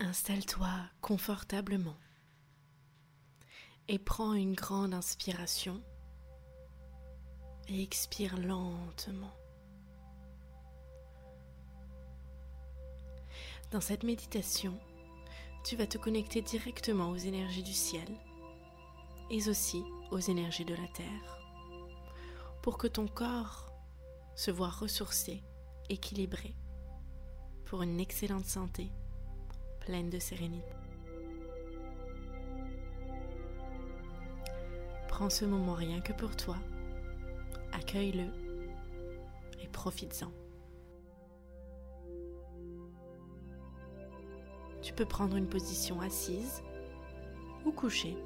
Installe-toi confortablement et prends une grande inspiration et expire lentement. Dans cette méditation, tu vas te connecter directement aux énergies du ciel et aussi aux énergies de la terre pour que ton corps se voit ressourcé, équilibré pour une excellente santé pleine de sérénité. Prends ce moment rien que pour toi, accueille-le et profites-en. Tu peux prendre une position assise ou couchée.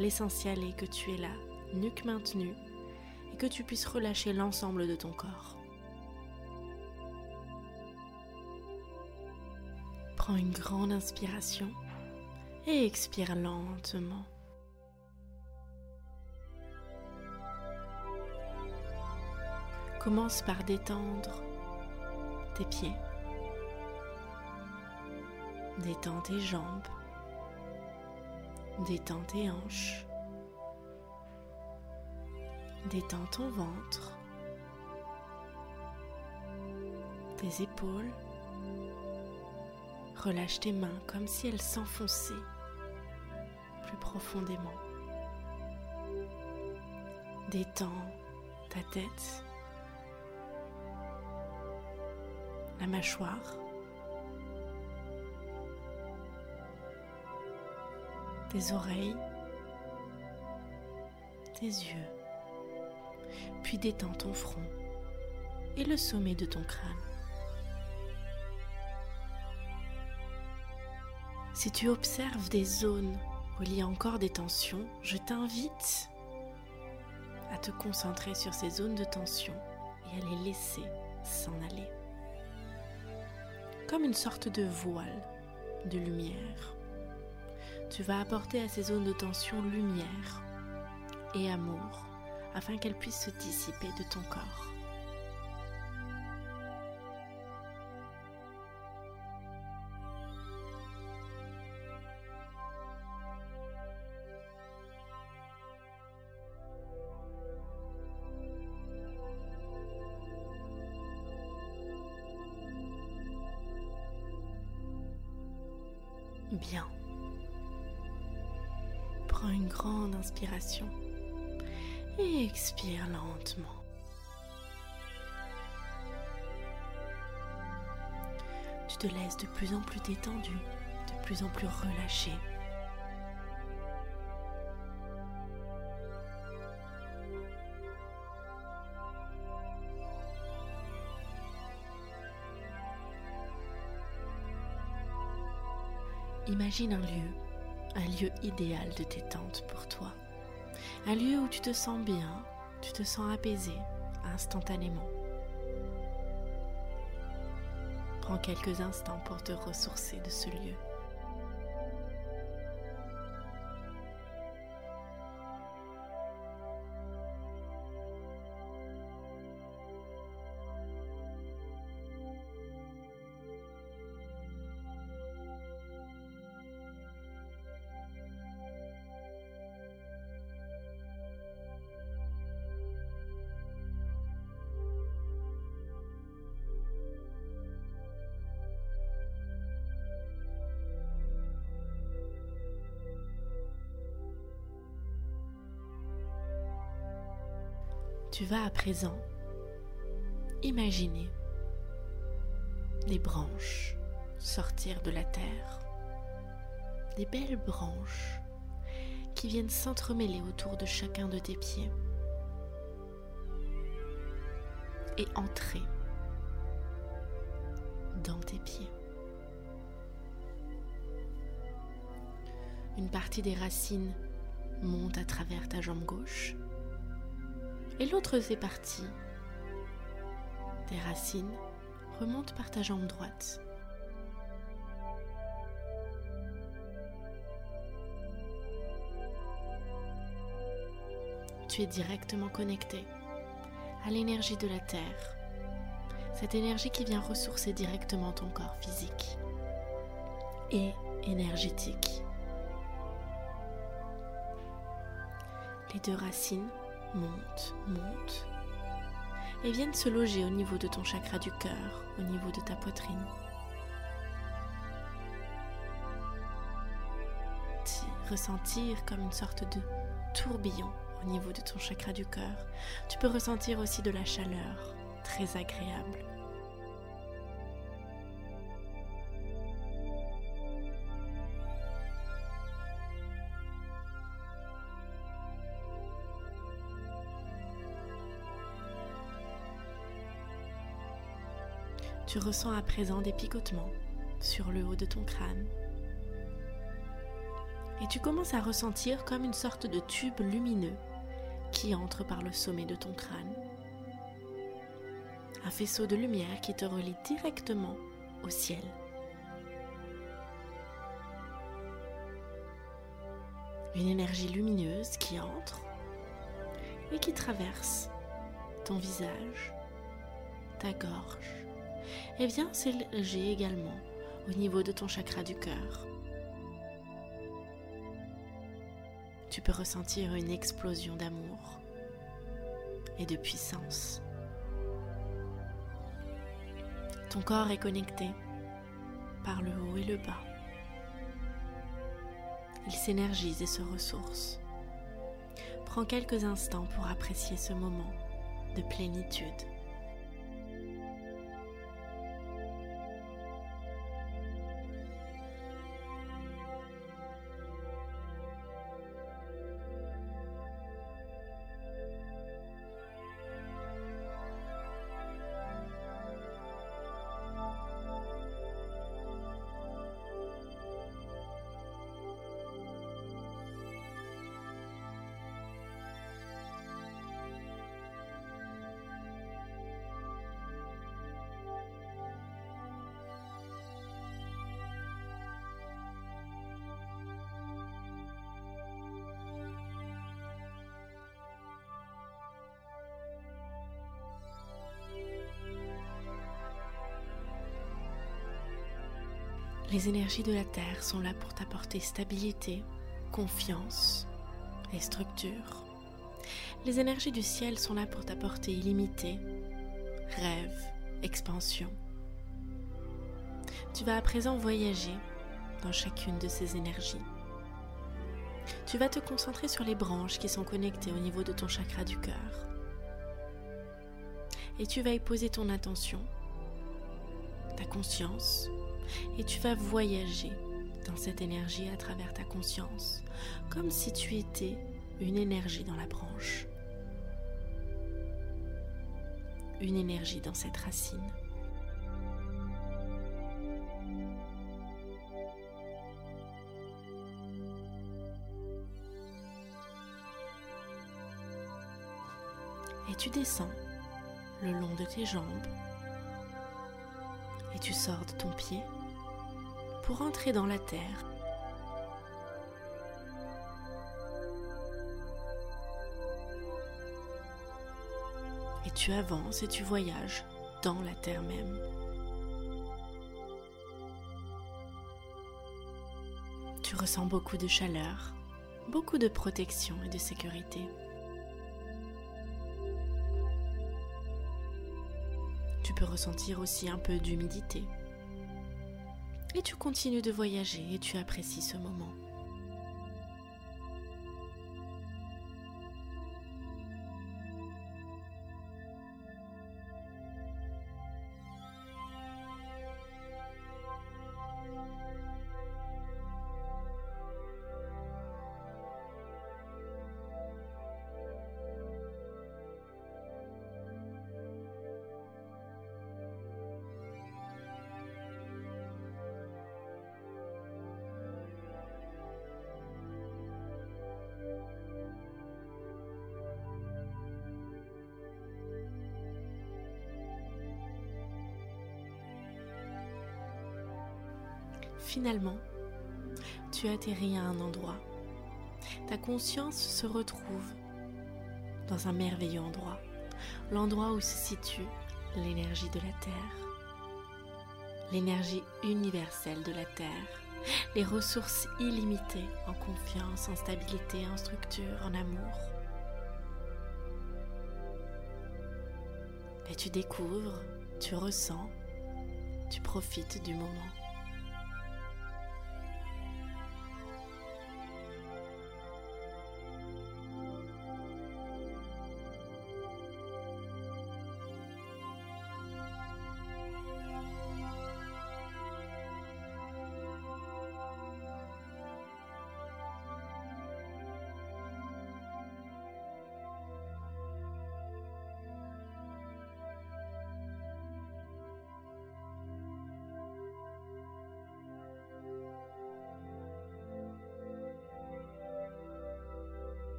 L'essentiel est que tu es là, nuque maintenue, et que tu puisses relâcher l'ensemble de ton corps. Prends une grande inspiration et expire lentement. Commence par détendre tes pieds. Détends tes jambes. Détends tes hanches. Détends ton ventre. Tes épaules. Relâche tes mains comme si elles s'enfonçaient plus profondément. Détends ta tête, la mâchoire, tes oreilles, tes yeux, puis détends ton front et le sommet de ton crâne. Si tu observes des zones où il y a encore des tensions, je t'invite à te concentrer sur ces zones de tension et à les laisser s'en aller. Comme une sorte de voile de lumière. Tu vas apporter à ces zones de tension lumière et amour afin qu'elles puissent se dissiper de ton corps. Bien. Prends une grande inspiration et expire lentement. Tu te laisses de plus en plus détendu, de plus en plus relâché. Imagine un lieu, un lieu idéal de détente pour toi. Un lieu où tu te sens bien, tu te sens apaisé instantanément. Prends quelques instants pour te ressourcer de ce lieu. Tu vas à présent imaginer des branches sortir de la terre, des belles branches qui viennent s'entremêler autour de chacun de tes pieds et entrer dans tes pieds. Une partie des racines monte à travers ta jambe gauche et l'autre c'est parti. Tes racines remontent par ta jambe droite. Tu es directement connecté à l'énergie de la Terre, cette énergie qui vient ressourcer directement ton corps physique. Et énergétique. Les deux racines montent, montent et viennent se loger au niveau de ton chakra du cœur, au niveau de ta poitrine. ressentir comme une sorte de tourbillon au niveau de ton chakra du cœur. Tu peux ressentir aussi de la chaleur très agréable. Tu ressens à présent des picotements sur le haut de ton crâne et tu commences à ressentir comme une sorte de tube lumineux qui entre par le sommet de ton crâne. Un faisceau de lumière qui te relie directement au ciel. Une énergie lumineuse qui entre et qui traverse ton visage, ta gorge et vient s'éleger également au niveau de ton chakra du cœur. tu peux ressentir une explosion d'amour et de puissance. Ton corps est connecté par le haut et le bas. Il s'énergise et se ressource. Prends quelques instants pour apprécier ce moment de plénitude. Les énergies de la Terre sont là pour t'apporter stabilité, confiance et structure. Les énergies du ciel sont là pour t'apporter illimité, rêve, expansion. Tu vas à présent voyager dans chacune de ces énergies. Tu vas te concentrer sur les branches qui sont connectées au niveau de ton chakra du cœur. Et tu vas y poser ton attention, ta conscience et tu vas voyager dans cette énergie à travers ta conscience, comme si tu étais une énergie dans la branche, une énergie dans cette racine. Et tu descends le long de tes jambes. Et tu sors de ton pied pour entrer dans la terre. Et tu avances et tu voyages dans la terre même. Tu ressens beaucoup de chaleur, beaucoup de protection et de sécurité. Tu peux ressentir aussi un peu d'humidité. Et tu continues de voyager et tu apprécies ce moment. Finalement, tu atterris à un endroit. Ta conscience se retrouve dans un merveilleux endroit, l'endroit où se situe l'énergie de la Terre, l'énergie universelle de la Terre, les ressources illimitées en confiance, en stabilité, en structure, en amour. Et tu découvres, tu ressens, tu profites du moment.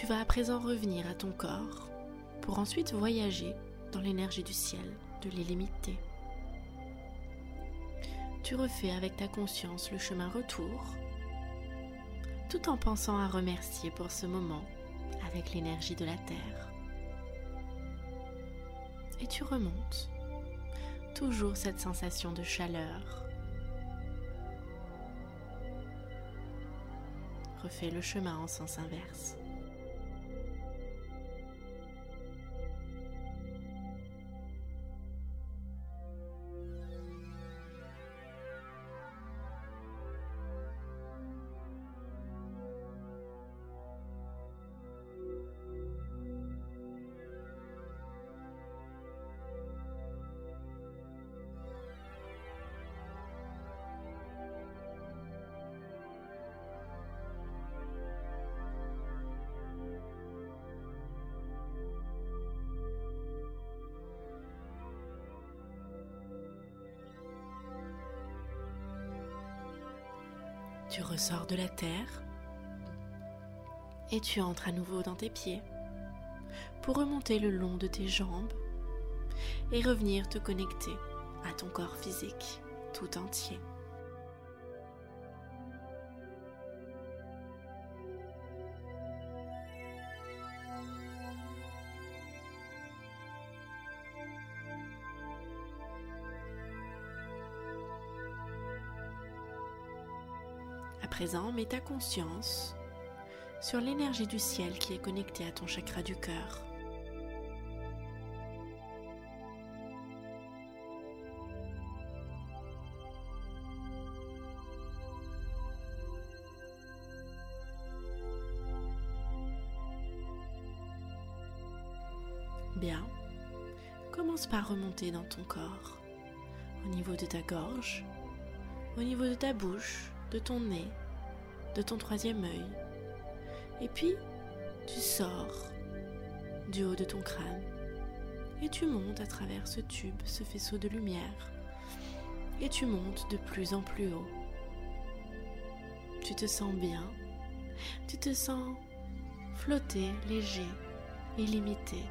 Tu vas à présent revenir à ton corps pour ensuite voyager dans l'énergie du ciel, de l'illimité. Tu refais avec ta conscience le chemin retour, tout en pensant à remercier pour ce moment avec l'énergie de la Terre. Et tu remontes, toujours cette sensation de chaleur. Refais le chemin en sens inverse. Tu ressors de la terre et tu entres à nouveau dans tes pieds pour remonter le long de tes jambes et revenir te connecter à ton corps physique tout entier. Présent, mets ta conscience sur l'énergie du ciel qui est connectée à ton chakra du cœur. Bien, commence par remonter dans ton corps, au niveau de ta gorge, au niveau de ta bouche, de ton nez, de ton troisième œil. Et puis, tu sors du haut de ton crâne et tu montes à travers ce tube, ce faisceau de lumière. Et tu montes de plus en plus haut. Tu te sens bien, tu te sens flotter, léger, illimité.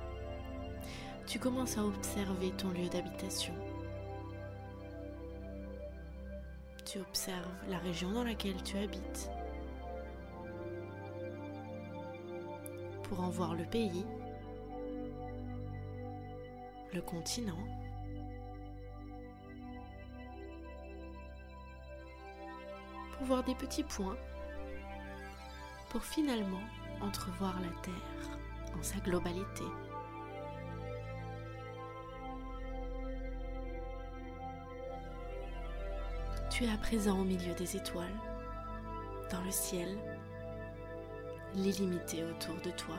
Tu commences à observer ton lieu d'habitation. Tu observes la région dans laquelle tu habites. Pour en voir le pays, le continent, pour voir des petits points pour finalement entrevoir la Terre en sa globalité. Tu es à présent au milieu des étoiles, dans le ciel, l'illimité autour de toi,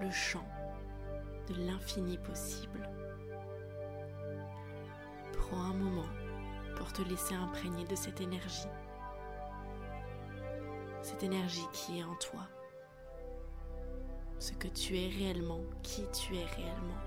le champ de l'infini possible. Prends un moment pour te laisser imprégner de cette énergie, cette énergie qui est en toi, ce que tu es réellement, qui tu es réellement.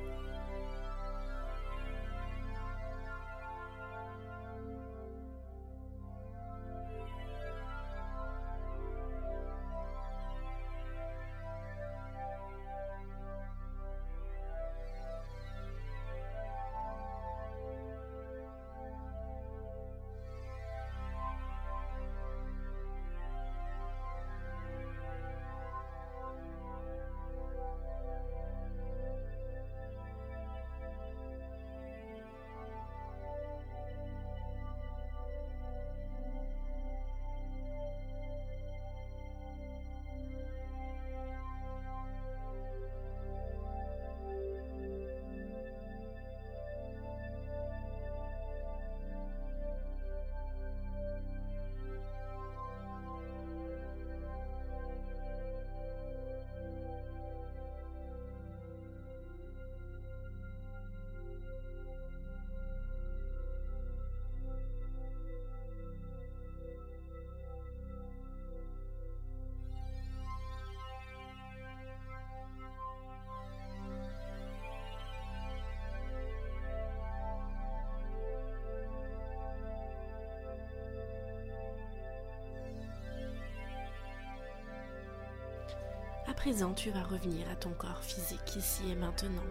Présent, tu vas revenir à ton corps physique ici et maintenant.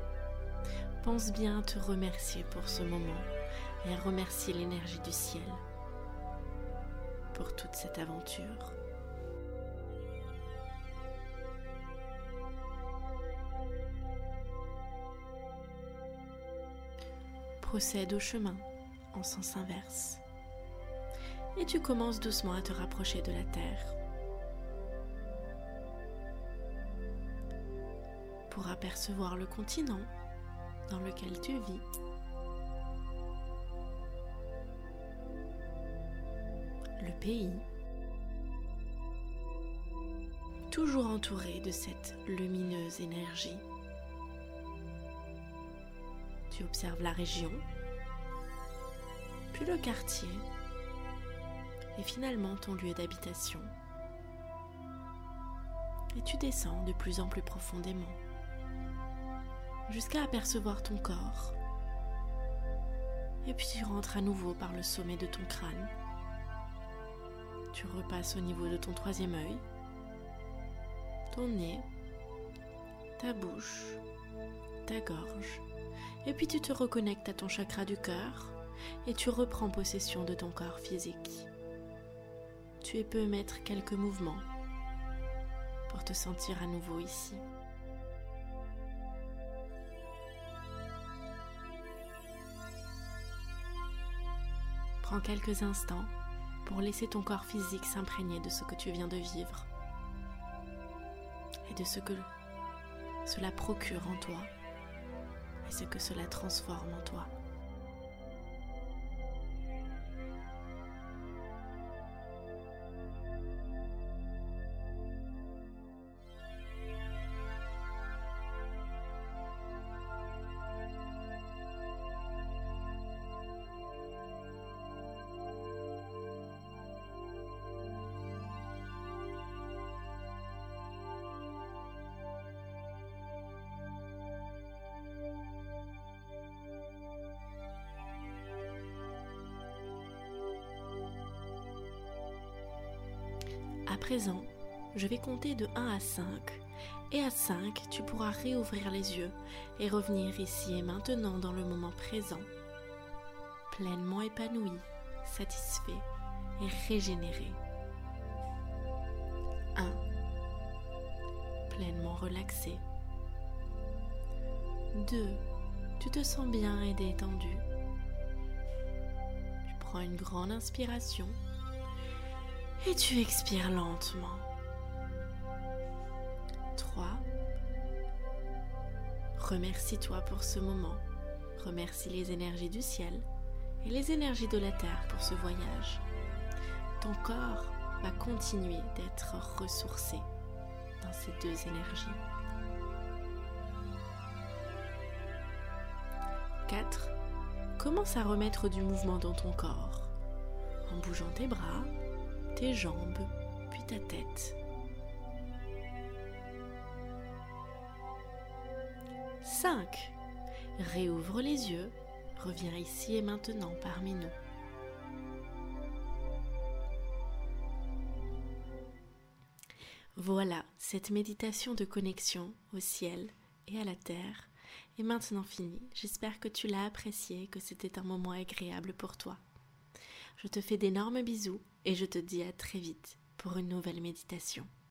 Pense bien à te remercier pour ce moment et à remercier l'énergie du ciel pour toute cette aventure. Procède au chemin en sens inverse. Et tu commences doucement à te rapprocher de la Terre. Pour apercevoir le continent dans lequel tu vis. Le pays, toujours entouré de cette lumineuse énergie. Tu observes la région, puis le quartier, et finalement ton lieu d'habitation. Et tu descends de plus en plus profondément jusqu'à apercevoir ton corps. Et puis tu rentres à nouveau par le sommet de ton crâne. Tu repasses au niveau de ton troisième œil, ton nez, ta bouche, ta gorge. Et puis tu te reconnectes à ton chakra du cœur et tu reprends possession de ton corps physique. Tu peux mettre quelques mouvements pour te sentir à nouveau ici. Prends quelques instants pour laisser ton corps physique s'imprégner de ce que tu viens de vivre et de ce que cela procure en toi et ce que cela transforme en toi. Je vais compter de 1 à 5 et à 5, tu pourras réouvrir les yeux et revenir ici et maintenant dans le moment présent, pleinement épanoui, satisfait et régénéré. 1. Pleinement relaxé. 2. Tu te sens bien et détendu. Tu prends une grande inspiration Et tu expires lentement. 3. Remercie-toi pour ce moment. Remercie les énergies du ciel et les énergies de la terre pour ce voyage. Ton corps va continuer d'être ressourcé dans ces deux énergies. 4. Commence à remettre du mouvement dans ton corps en bougeant tes bras, tes jambes, puis ta tête. 5. Réouvre les yeux, reviens ici et maintenant parmi nous. Voilà, cette méditation de connexion au ciel et à la terre est maintenant finie. J'espère que tu l'as apprécié, que c'était un moment agréable pour toi. Je te fais d'énormes bisous et je te dis à très vite pour une nouvelle méditation.